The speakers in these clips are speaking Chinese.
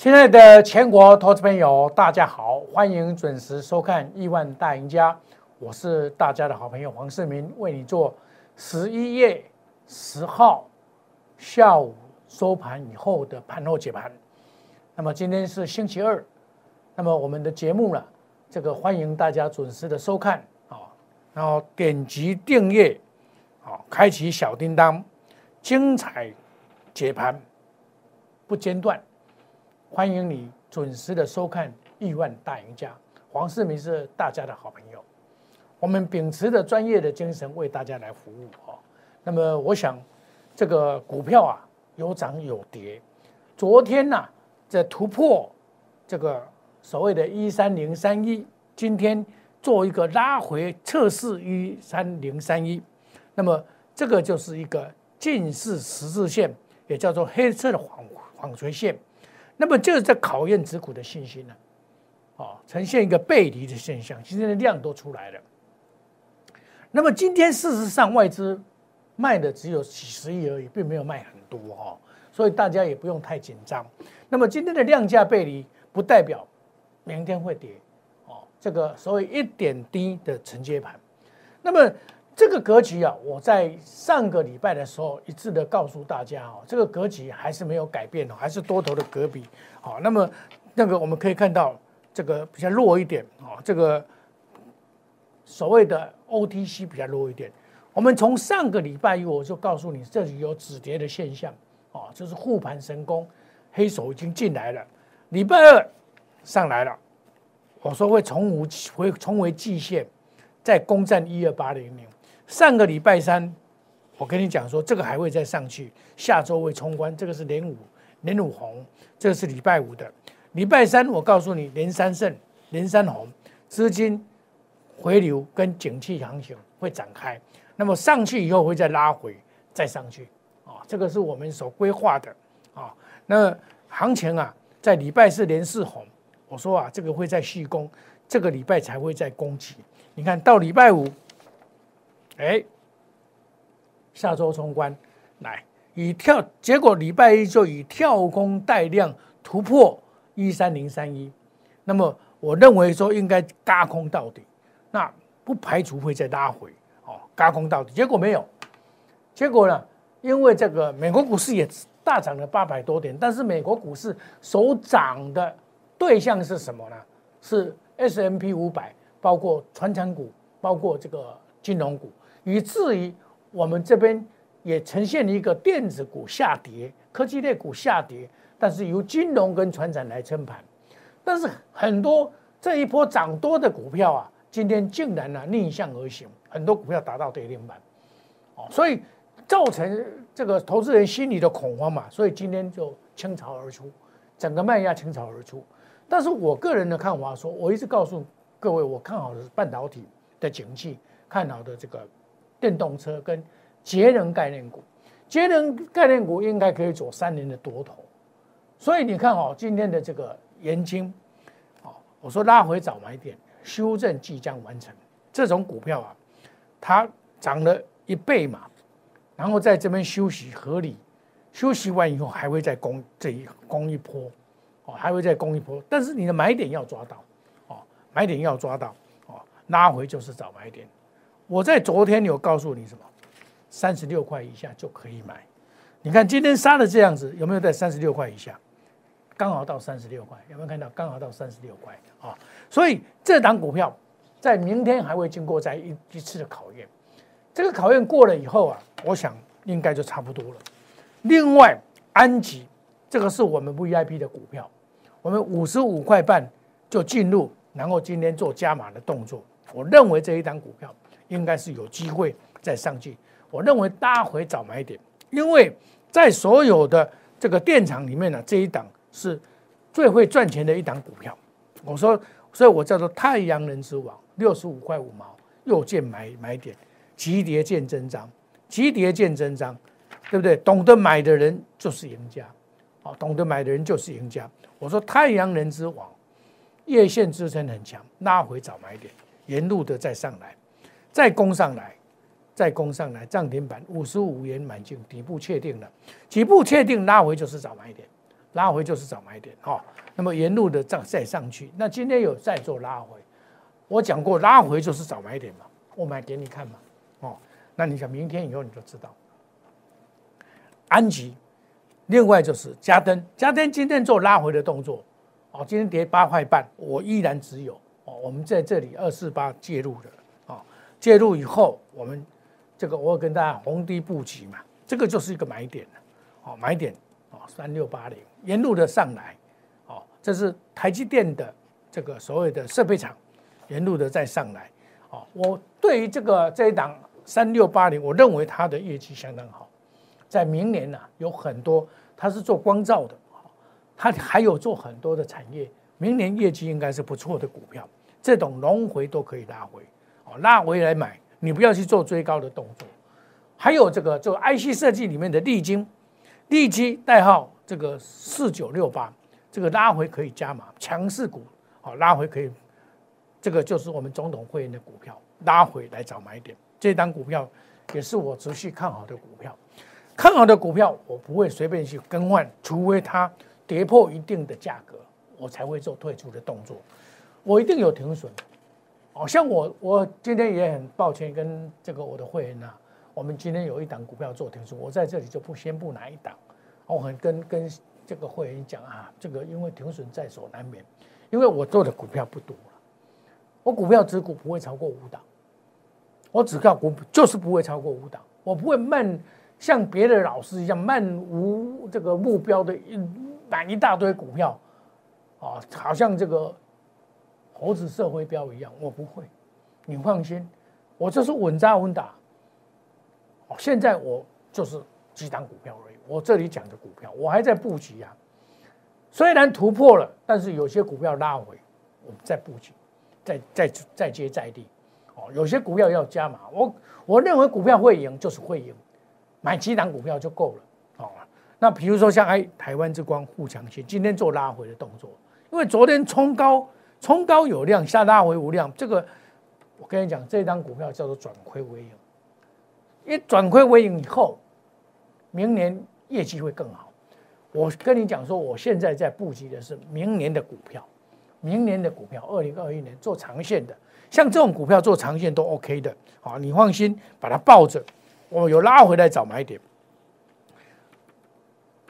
亲爱的全国投资朋友，大家好，欢迎准时收看《亿万大赢家》，我是大家的好朋友黄世明，为你做十一月十号下午收盘以后的盘后解盘。那么今天是星期二，那么我们的节目呢，这个欢迎大家准时的收看啊，然后点击订阅，好，开启小叮当，精彩解盘不间断。欢迎你准时的收看《亿万大赢家》，黄世明是大家的好朋友。我们秉持着专业的精神为大家来服务哦。那么，我想这个股票啊有涨有跌。昨天呢，在突破这个所谓的一三零三一，今天做一个拉回测试一三零三一，那么这个就是一个近似十字线，也叫做黑色的纺纺锤线。那么就是在考验指股的信心呢，哦，呈现一个背离的现象，今天的量都出来了。那么今天事实上外资卖的只有几十亿而已，并没有卖很多哈，所以大家也不用太紧张。那么今天的量价背离不代表明天会跌，哦，这个所谓一点低的承接盘，那么。这个格局啊，我在上个礼拜的时候一致的告诉大家哦，这个格局还是没有改变的，还是多头的格局。好，那么那个我们可以看到这个比较弱一点啊，这个所谓的 OTC 比较弱一点。我们从上个礼拜一我就告诉你，这里有止跌的现象啊，就是护盘神功，黑手已经进来了。礼拜二上来了，我说会重无会重为季线，在攻占一二八零零。上个礼拜三，我跟你讲说，这个还会再上去，下周会冲关。这个是连五连五红，这个是礼拜五的。礼拜三我告诉你，连三胜连三红，资金回流跟景气行情会展开。那么上去以后会再拉回，再上去啊，这个是我们所规划的啊。那行情啊，在礼拜四连四红，我说啊，这个会在续攻，这个礼拜才会再攻击。你看到礼拜五。哎，下周冲关来以跳，结果礼拜一就以跳空带量突破一三零三一，那么我认为说应该嘎空到底，那不排除会再拉回哦，嘎空到底，结果没有，结果呢，因为这个美国股市也大涨了八百多点，但是美国股市首涨的对象是什么呢？是 S M P 五百，包括传产股，包括这个金融股。以至于我们这边也呈现了一个电子股下跌、科技类股下跌，但是由金融跟船产来撑盘。但是很多这一波涨多的股票啊，今天竟然呢逆向而行，很多股票达到跌停板，哦，所以造成这个投资人心里的恐慌嘛，所以今天就倾巢而出，整个卖压倾巢而出。但是我个人的看法说，我一直告诉各位，我看好的是半导体的景气，看好的这个。电动车跟节能概念股，节能概念股应该可以走三年的多头，所以你看哦，今天的这个盐金，哦，我说拉回早买点，修正即将完成，这种股票啊，它涨了一倍嘛，然后在这边休息合理，休息完以后还会再攻这一攻一波，哦，还会再攻一波，但是你的买点要抓到，哦，买点要抓到，哦，拉回就是早买点。我在昨天有告诉你什么？三十六块以下就可以买。你看今天杀的这样子，有没有在三十六块以下？刚好到三十六块，有没有看到？刚好到三十六块啊！所以这档股票在明天还会经过在一一次的考验。这个考验过了以后啊，我想应该就差不多了。另外，安吉这个是我们 VIP 的股票，我们五十五块半就进入，然后今天做加码的动作。我认为这一档股票。应该是有机会再上去，我认为大回早买点，因为在所有的这个电厂里面呢，这一档是最会赚钱的一档股票。我说，所以我叫做太阳能之王，六十五块五毛又见买买点，急跌见真章，急跌见真章，对不对？懂得买的人就是赢家，啊，懂得买的人就是赢家。我说太阳能之王，月线支撑很强，拉回早买点，沿路的再上来。再攻上来，再攻上来，涨停板五十五元买进，底部确定了，底部确定拉回就是早买点，拉回就是找买点哈。那么沿路的再再上去，那今天有再做拉回，我讲过拉回就是找买点嘛，我买给你看嘛，哦，那你想明天以后你就知道。安吉，另外就是嘉登，嘉登今天做拉回的动作，哦，今天跌八块半，我依然持有哦，我们在这里二四八介入的，介入以后我们这个我跟大家红低布局嘛，这个就是一个买点哦，买点哦，三六八零沿路的上来，哦，这是台积电的这个所谓的设备厂沿路的再上来，哦，我对于这个这一档三六八零，我认为它的业绩相当好。在明年呢，有很多它是做光照的，它还有做很多的产业，明年业绩应该是不错的股票，这种龙回都可以拉回，拉回来买，你不要去做追高的动作。还有这个做 IC 设计里面的利晶，利基代号这个四九六八，这个拉回可以加码，强势股，哦，拉回可以，这个就是我们总统会员的股票，拉回来找买点，这单股票也是我持续看好的股票。看好的股票，我不会随便去更换，除非它跌破一定的价格，我才会做退出的动作。我一定有停损。好，像我，我今天也很抱歉跟这个我的会员呐，我们今天有一档股票做停损，我在这里就不宣布哪一档。我很跟跟这个会员讲啊，这个因为停损在所难免，因为我做的股票不多了，我股票持股不会超过五档，我只靠股就是不会超过五档，我不会慢。像别的老师一样漫无这个目标的买一大堆股票，啊，好像这个猴子社会标一样，我不会，你放心，我就是稳扎稳打。哦，现在我就是几档股票而已，我这里讲的股票，我还在布局啊。虽然突破了，但是有些股票拉回，我们再布局，再再再接再厉。哦，有些股票要加码，我我认为股票会赢就是会赢。买几档股票就够了，哦，那比如说像哎台湾之光富强线，今天做拉回的动作，因为昨天冲高，冲高有量，下拉回无量，这个我跟你讲，这张股票叫做转亏为盈，一转亏为盈以后，明年业绩会更好。我跟你讲说，我现在在布局的是明年的股票，明年的股票，二零二一年做长线的，像这种股票做长线都 OK 的，好，你放心把它抱着。我有拉回来找买点，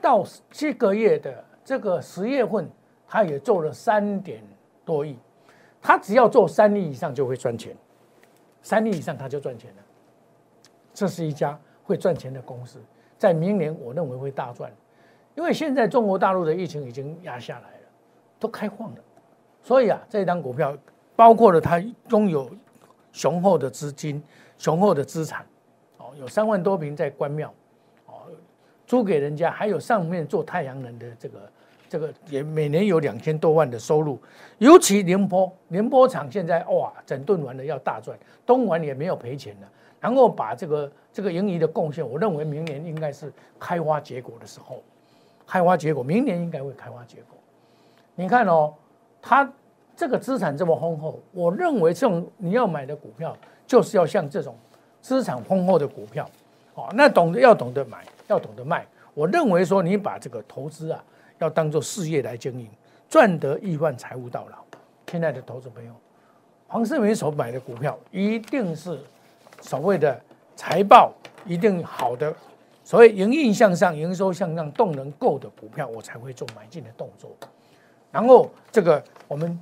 到这个月的这个十月份，他也做了三点多亿，他只要做三亿以上就会赚钱，三亿以上他就赚钱了。这是一家会赚钱的公司，在明年我认为会大赚，因为现在中国大陆的疫情已经压下来了，都开放了，所以啊，这张股票包括了它拥有雄厚的资金、雄厚的资产。哦有三万多平在关庙，哦，租给人家，还有上面做太阳能的这个，这个也每年有两千多万的收入。尤其宁波，宁波厂现在哇，整顿完了要大赚，东莞也没有赔钱了。然后把这个这个盈余的贡献，我认为明年应该是开花结果的时候，开花结果，明年应该会开花结果。你看哦，它这个资产这么丰厚，我认为这种你要买的股票，就是要像这种。资产丰厚的股票，哦，那懂得要懂得买，要懂得卖。我认为说，你把这个投资啊，要当做事业来经营，赚得亿万，财务到老。亲爱的投资朋友，黄世明所买的股票，一定是所谓的财报一定好的，所谓营运向上、营收向上、动能够的股票，我才会做买进的动作。然后这个我们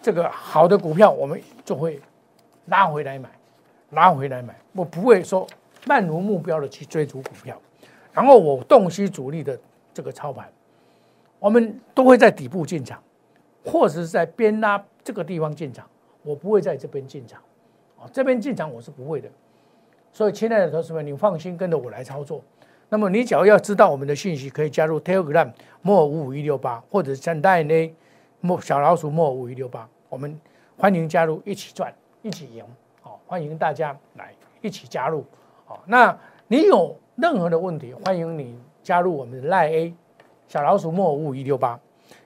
这个好的股票，我们就会拉回来买。拉回来买，我不会说漫无目标的去追逐股票，然后我洞悉主力的这个操盘，我们都会在底部进场，或者是在边拉这个地方进场，我不会在这边进场，啊，这边进场我是不会的。所以，亲爱的同事们，你放心跟着我来操作。那么，你只要要知道我们的信息，可以加入 Telegram 莫五五一六八，或者像大 A 莫小老鼠莫五一六八，我们欢迎加入，一起赚，一起赢。欢迎大家来一起加入，好，那你有任何的问题，欢迎你加入我们的赖 A 小老鼠莫五一六八。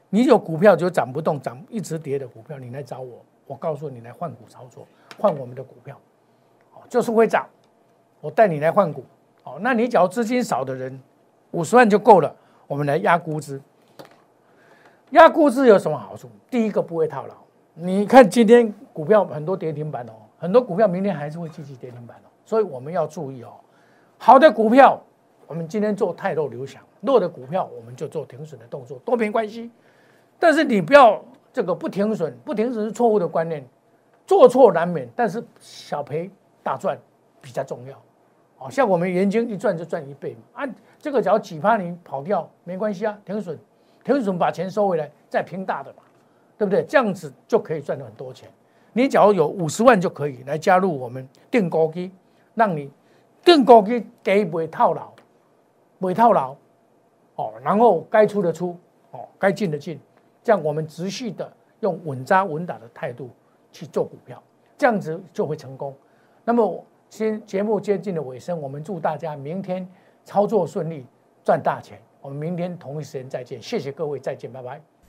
你有股票就涨不动、涨一直跌的股票，你来找我，我告诉你来换股操作，换我们的股票，好，就是会涨，我带你来换股，哦，那你只要资金少的人，五十万就够了，我们来压估值，压估值有什么好处？第一个不会套牢。你看今天股票很多跌停板哦，很多股票明天还是会继续跌停板哦，所以我们要注意哦。好的股票，我们今天做太弱留强；弱的股票，我们就做停损的动作，都没关系。但是你不要这个不停损，不停损是错误的观念，做错难免，但是小赔大赚比较重要。哦，像我们元金一赚就赚一倍嘛，啊，这个只要几趴你跑掉没关系啊，停损，停损把钱收回来再拼大的嘛，对不对？这样子就可以赚到很多钱。你只要有五十万就可以来加入我们定高机，让你定高机给不会套牢，不套牢，哦，然后该出的出，哦，该进的进，这样我们持续的用稳扎稳打的态度去做股票，这样子就会成功。那么。先节目接近的尾声，我们祝大家明天操作顺利，赚大钱。我们明天同一时间再见，谢谢各位，再见，拜拜。